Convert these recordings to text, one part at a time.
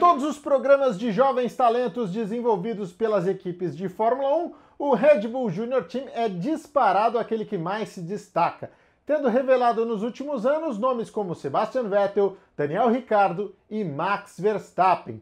todos os programas de jovens talentos desenvolvidos pelas equipes de Fórmula 1, o Red Bull Junior Team é disparado aquele que mais se destaca, tendo revelado nos últimos anos nomes como Sebastian Vettel, Daniel Ricciardo e Max Verstappen.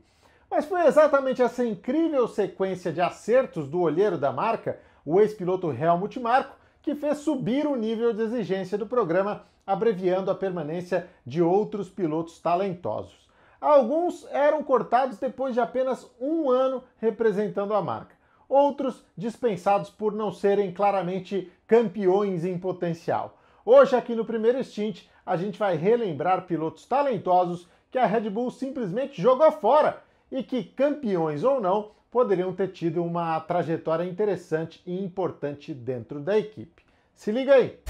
Mas foi exatamente essa incrível sequência de acertos do olheiro da marca, o ex-piloto Helmut Marko, que fez subir o nível de exigência do programa, abreviando a permanência de outros pilotos talentosos. Alguns eram cortados depois de apenas um ano representando a marca. Outros dispensados por não serem claramente campeões em potencial. Hoje, aqui no primeiro stint, a gente vai relembrar pilotos talentosos que a Red Bull simplesmente jogou fora e que, campeões ou não, poderiam ter tido uma trajetória interessante e importante dentro da equipe. Se liga aí!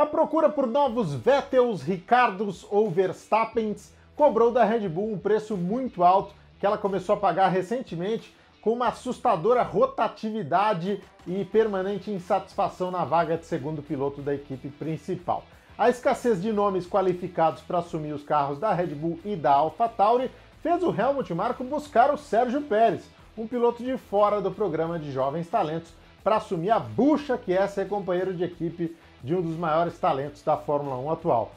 A procura por novos Vettels, Ricardos ou Verstappens cobrou da Red Bull um preço muito alto que ela começou a pagar recentemente com uma assustadora rotatividade e permanente insatisfação na vaga de segundo piloto da equipe principal. A escassez de nomes qualificados para assumir os carros da Red Bull e da AlphaTauri fez o Helmut Marko buscar o Sérgio Pérez, um piloto de fora do programa de jovens talentos, para assumir a bucha que é ser companheiro de equipe de um dos maiores talentos da Fórmula 1 atual.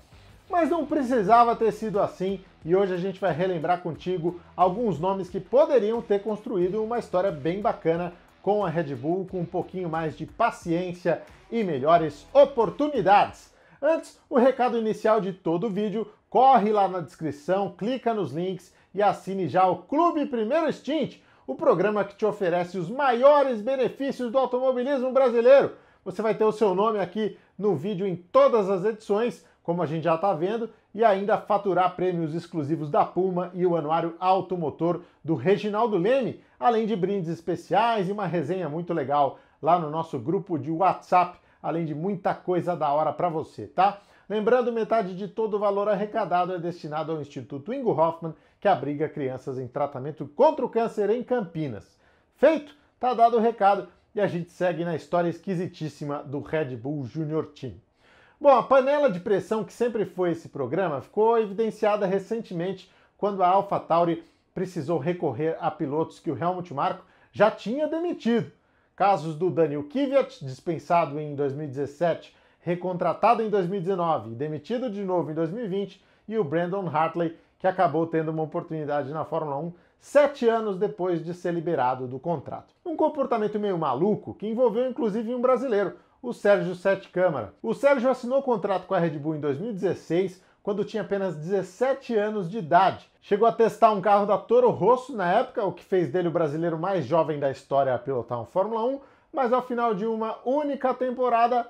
Mas não precisava ter sido assim e hoje a gente vai relembrar contigo alguns nomes que poderiam ter construído uma história bem bacana com a Red Bull, com um pouquinho mais de paciência e melhores oportunidades. Antes, o recado inicial de todo o vídeo, corre lá na descrição, clica nos links e assine já o Clube Primeiro Stint, o programa que te oferece os maiores benefícios do automobilismo brasileiro. Você vai ter o seu nome aqui no vídeo em todas as edições, como a gente já está vendo, e ainda faturar prêmios exclusivos da Puma e o anuário automotor do Reginaldo Leme, além de brindes especiais e uma resenha muito legal lá no nosso grupo de WhatsApp, além de muita coisa da hora para você, tá? Lembrando, metade de todo o valor arrecadado é destinado ao Instituto Ingo Hoffman, que abriga crianças em tratamento contra o câncer em Campinas. Feito? Tá dado o recado e a gente segue na história esquisitíssima do Red Bull Junior Team. Bom, a panela de pressão que sempre foi esse programa ficou evidenciada recentemente quando a AlphaTauri precisou recorrer a pilotos que o Helmut Marko já tinha demitido. Casos do Daniel Kvyat, dispensado em 2017, recontratado em 2019 e demitido de novo em 2020, e o Brandon Hartley, que acabou tendo uma oportunidade na Fórmula 1 sete anos depois de ser liberado do contrato. Um comportamento meio maluco que envolveu inclusive um brasileiro, o Sérgio Sete Câmara. O Sérgio assinou o contrato com a Red Bull em 2016, quando tinha apenas 17 anos de idade. Chegou a testar um carro da Toro Rosso na época, o que fez dele o brasileiro mais jovem da história a pilotar um Fórmula 1, mas ao final de uma única temporada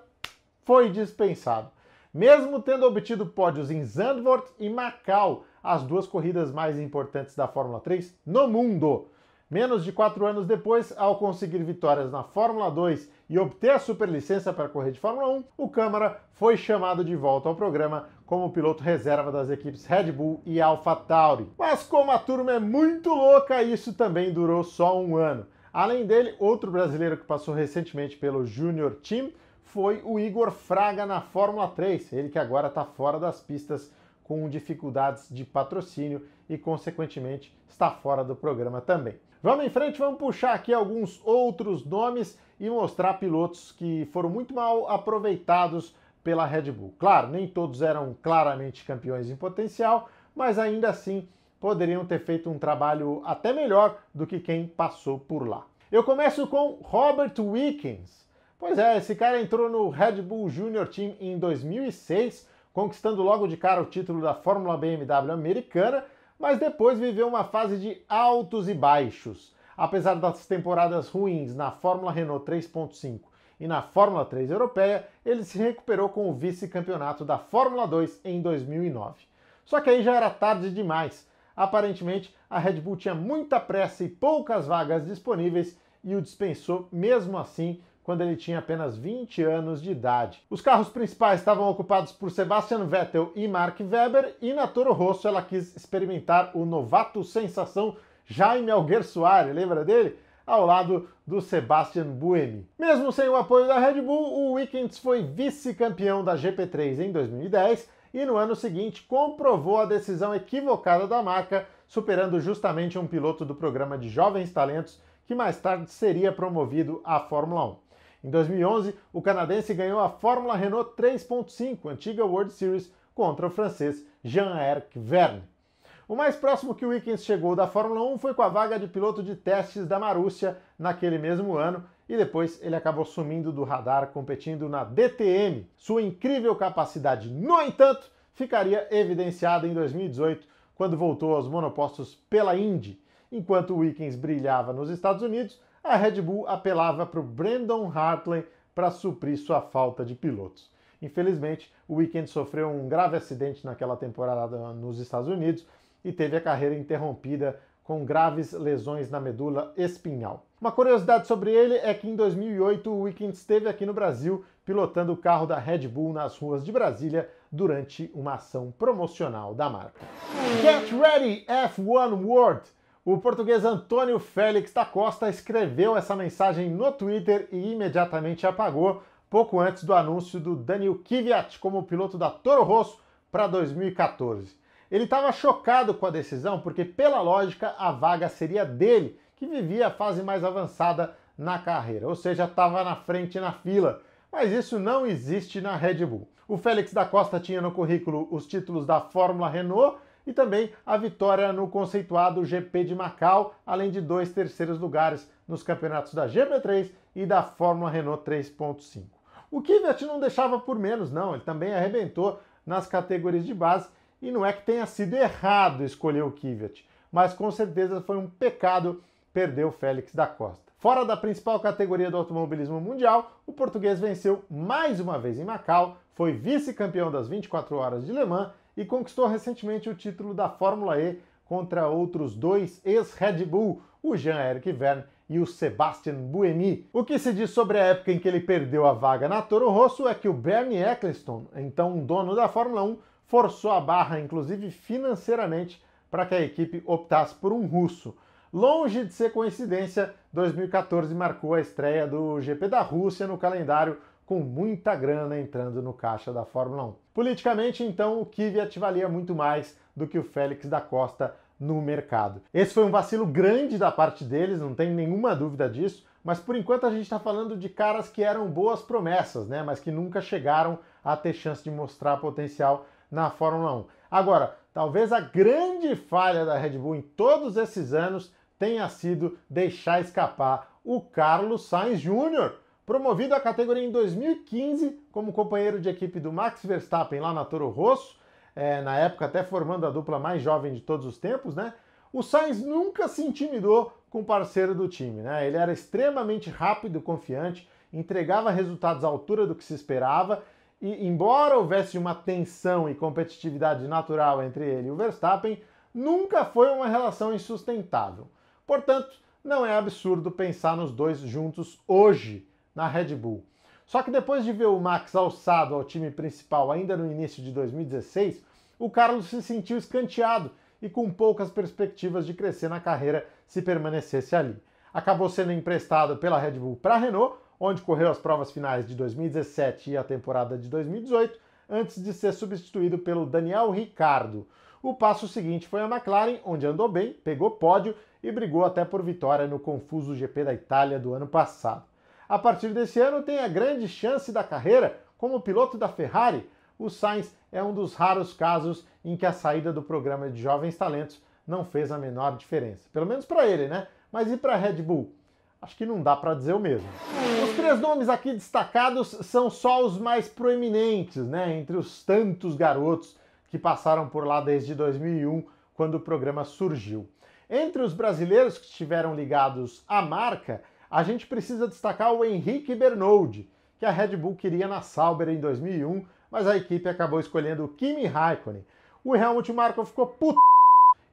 foi dispensado. Mesmo tendo obtido pódios em Zandvoort e Macau, as duas corridas mais importantes da Fórmula 3 no mundo. Menos de quatro anos depois, ao conseguir vitórias na Fórmula 2 e obter a superlicença para correr de Fórmula 1, o Câmara foi chamado de volta ao programa como piloto reserva das equipes Red Bull e AlphaTauri. Mas como a turma é muito louca, isso também durou só um ano. Além dele, outro brasileiro que passou recentemente pelo Junior Team foi o Igor Fraga na Fórmula 3, ele que agora está fora das pistas com dificuldades de patrocínio e, consequentemente, está fora do programa também. Vamos em frente, vamos puxar aqui alguns outros nomes e mostrar pilotos que foram muito mal aproveitados pela Red Bull. Claro, nem todos eram claramente campeões em potencial, mas ainda assim poderiam ter feito um trabalho até melhor do que quem passou por lá. Eu começo com Robert Wickens. Pois é, esse cara entrou no Red Bull Junior Team em 2006 conquistando logo de cara o título da Fórmula BMW americana, mas depois viveu uma fase de altos e baixos. Apesar das temporadas ruins na Fórmula Renault 3.5 e na Fórmula 3 europeia, ele se recuperou com o vice-campeonato da Fórmula 2 em 2009. Só que aí já era tarde demais. Aparentemente, a Red Bull tinha muita pressa e poucas vagas disponíveis e o dispensou mesmo assim quando ele tinha apenas 20 anos de idade. Os carros principais estavam ocupados por Sebastian Vettel e Mark Webber, e na Toro Rosso ela quis experimentar o novato sensação Jaime Alguersuari, lembra dele? Ao lado do Sebastian Buemi. Mesmo sem o apoio da Red Bull, o Wickens foi vice-campeão da GP3 em 2010 e no ano seguinte comprovou a decisão equivocada da marca, superando justamente um piloto do programa de Jovens Talentos que mais tarde seria promovido à Fórmula 1. Em 2011, o canadense ganhou a Fórmula Renault 3.5, antiga World Series, contra o francês Jean-Eric Verne. O mais próximo que o Wickens chegou da Fórmula 1 foi com a vaga de piloto de testes da Marúcia naquele mesmo ano e depois ele acabou sumindo do radar competindo na DTM. Sua incrível capacidade, no entanto, ficaria evidenciada em 2018 quando voltou aos monopostos pela Indy. Enquanto o Wickens brilhava nos Estados Unidos, a Red Bull apelava para o Brandon Hartley para suprir sua falta de pilotos. Infelizmente, o Weekend sofreu um grave acidente naquela temporada nos Estados Unidos e teve a carreira interrompida com graves lesões na medula espinhal. Uma curiosidade sobre ele é que em 2008 o Weekend esteve aqui no Brasil pilotando o carro da Red Bull nas ruas de Brasília durante uma ação promocional da marca. Get ready F1 World! O português Antônio Félix da Costa escreveu essa mensagem no Twitter e imediatamente apagou, pouco antes do anúncio do Daniel Kvyat como piloto da Toro Rosso para 2014. Ele estava chocado com a decisão porque, pela lógica, a vaga seria dele, que vivia a fase mais avançada na carreira, ou seja, estava na frente na fila. Mas isso não existe na Red Bull. O Félix da Costa tinha no currículo os títulos da Fórmula Renault e também a vitória no conceituado GP de Macau, além de dois terceiros lugares nos campeonatos da GP3 e da Fórmula Renault 3.5. O Kvyat não deixava por menos, não, ele também arrebentou nas categorias de base e não é que tenha sido errado escolher o Kvyat, mas com certeza foi um pecado perder o Félix da Costa. Fora da principal categoria do automobilismo mundial, o português venceu mais uma vez em Macau, foi vice-campeão das 24 horas de Le Mans e conquistou recentemente o título da Fórmula E contra outros dois ex-Red Bull, o Jean-Eric Verne e o Sebastian Buemi. O que se diz sobre a época em que ele perdeu a vaga na Toro Rosso é que o Bernie Ecclestone, então dono da Fórmula 1, forçou a barra, inclusive financeiramente, para que a equipe optasse por um russo. Longe de ser coincidência, 2014 marcou a estreia do GP da Rússia no calendário com muita grana entrando no caixa da Fórmula 1. Politicamente, então, o Kvyat valia muito mais do que o Félix da Costa no mercado. Esse foi um vacilo grande da parte deles, não tem nenhuma dúvida disso, mas por enquanto a gente está falando de caras que eram boas promessas, né? Mas que nunca chegaram a ter chance de mostrar potencial na Fórmula 1. Agora, talvez a grande falha da Red Bull em todos esses anos tenha sido deixar escapar o Carlos Sainz Jr., Promovido à categoria em 2015 como companheiro de equipe do Max Verstappen lá na Toro Rosso, é, na época até formando a dupla mais jovem de todos os tempos, né? O Sainz nunca se intimidou com o parceiro do time, né? Ele era extremamente rápido e confiante, entregava resultados à altura do que se esperava e, embora houvesse uma tensão e competitividade natural entre ele e o Verstappen, nunca foi uma relação insustentável. Portanto, não é absurdo pensar nos dois juntos hoje na Red Bull. Só que depois de ver o Max alçado ao time principal ainda no início de 2016, o Carlos se sentiu escanteado e com poucas perspectivas de crescer na carreira se permanecesse ali. Acabou sendo emprestado pela Red Bull para a Renault, onde correu as provas finais de 2017 e a temporada de 2018, antes de ser substituído pelo Daniel Ricardo. O passo seguinte foi a McLaren, onde andou bem, pegou pódio e brigou até por vitória no confuso GP da Itália do ano passado. A partir desse ano, tem a grande chance da carreira como piloto da Ferrari. O Sainz é um dos raros casos em que a saída do programa de jovens talentos não fez a menor diferença. Pelo menos para ele, né? Mas e para a Red Bull? Acho que não dá para dizer o mesmo. Os três nomes aqui destacados são só os mais proeminentes, né? Entre os tantos garotos que passaram por lá desde 2001, quando o programa surgiu. Entre os brasileiros que estiveram ligados à marca, a gente precisa destacar o Henrique Bernoldi, que a Red Bull queria na Sauber em 2001, mas a equipe acabou escolhendo o Kimi Raikkonen. O Helmut Marko ficou puto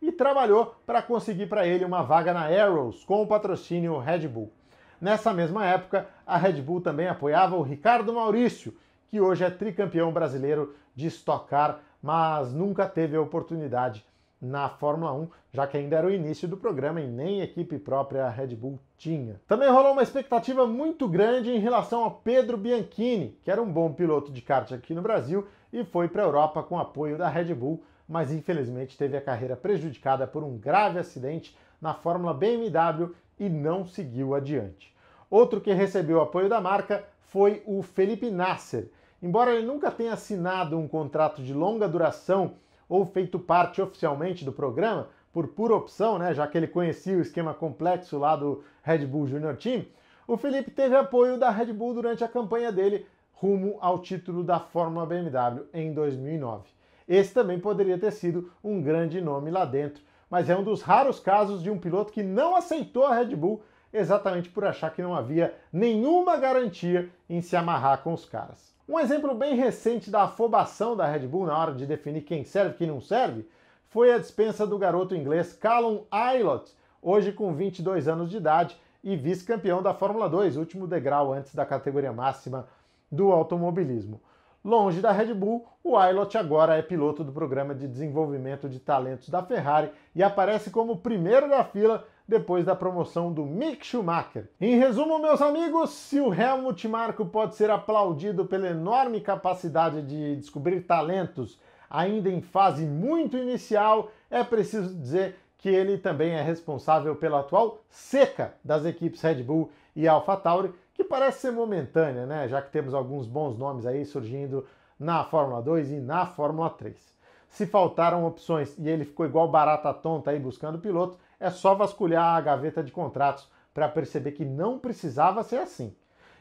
e trabalhou para conseguir para ele uma vaga na Arrows com o patrocínio Red Bull. Nessa mesma época, a Red Bull também apoiava o Ricardo Maurício, que hoje é tricampeão brasileiro de Stock Car, mas nunca teve a oportunidade na Fórmula 1, já que ainda era o início do programa e nem equipe própria a Red Bull tinha. Também rolou uma expectativa muito grande em relação a Pedro Bianchini, que era um bom piloto de kart aqui no Brasil e foi para a Europa com apoio da Red Bull, mas infelizmente teve a carreira prejudicada por um grave acidente na Fórmula BMW e não seguiu adiante. Outro que recebeu apoio da marca foi o Felipe Nasser. Embora ele nunca tenha assinado um contrato de longa duração ou feito parte oficialmente do programa, por pura opção, né, já que ele conhecia o esquema complexo lá do Red Bull Junior Team, o Felipe teve apoio da Red Bull durante a campanha dele rumo ao título da Fórmula BMW em 2009. Esse também poderia ter sido um grande nome lá dentro, mas é um dos raros casos de um piloto que não aceitou a Red Bull exatamente por achar que não havia nenhuma garantia em se amarrar com os caras. Um exemplo bem recente da afobação da Red Bull na hora de definir quem serve e quem não serve foi a dispensa do garoto inglês Callum Aylott, hoje com 22 anos de idade e vice-campeão da Fórmula 2, último degrau antes da categoria máxima do automobilismo. Longe da Red Bull, o Aylott agora é piloto do programa de desenvolvimento de talentos da Ferrari e aparece como primeiro da fila depois da promoção do Mick Schumacher. Em resumo, meus amigos, se o Helmut Marko pode ser aplaudido pela enorme capacidade de descobrir talentos ainda em fase muito inicial, é preciso dizer que ele também é responsável pela atual seca das equipes Red Bull e AlphaTauri, que parece ser momentânea, né? Já que temos alguns bons nomes aí surgindo na Fórmula 2 e na Fórmula 3. Se faltaram opções e ele ficou igual barata tonta aí buscando piloto, é só vasculhar a gaveta de contratos para perceber que não precisava ser assim.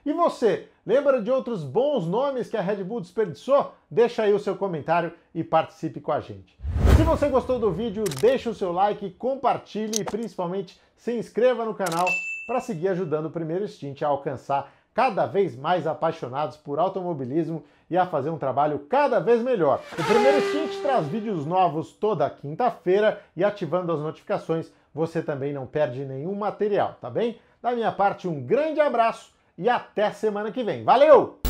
E você, lembra de outros bons nomes que a Red Bull desperdiçou? Deixa aí o seu comentário e participe com a gente. Se você gostou do vídeo, deixa o seu like, compartilhe e principalmente se inscreva no canal para seguir ajudando o Primeiro Stint a alcançar cada vez mais apaixonados por automobilismo e a fazer um trabalho cada vez melhor. O Primeiro Stint traz vídeos novos toda quinta-feira e ativando as notificações você também não perde nenhum material, tá bem? Da minha parte, um grande abraço e até semana que vem. Valeu!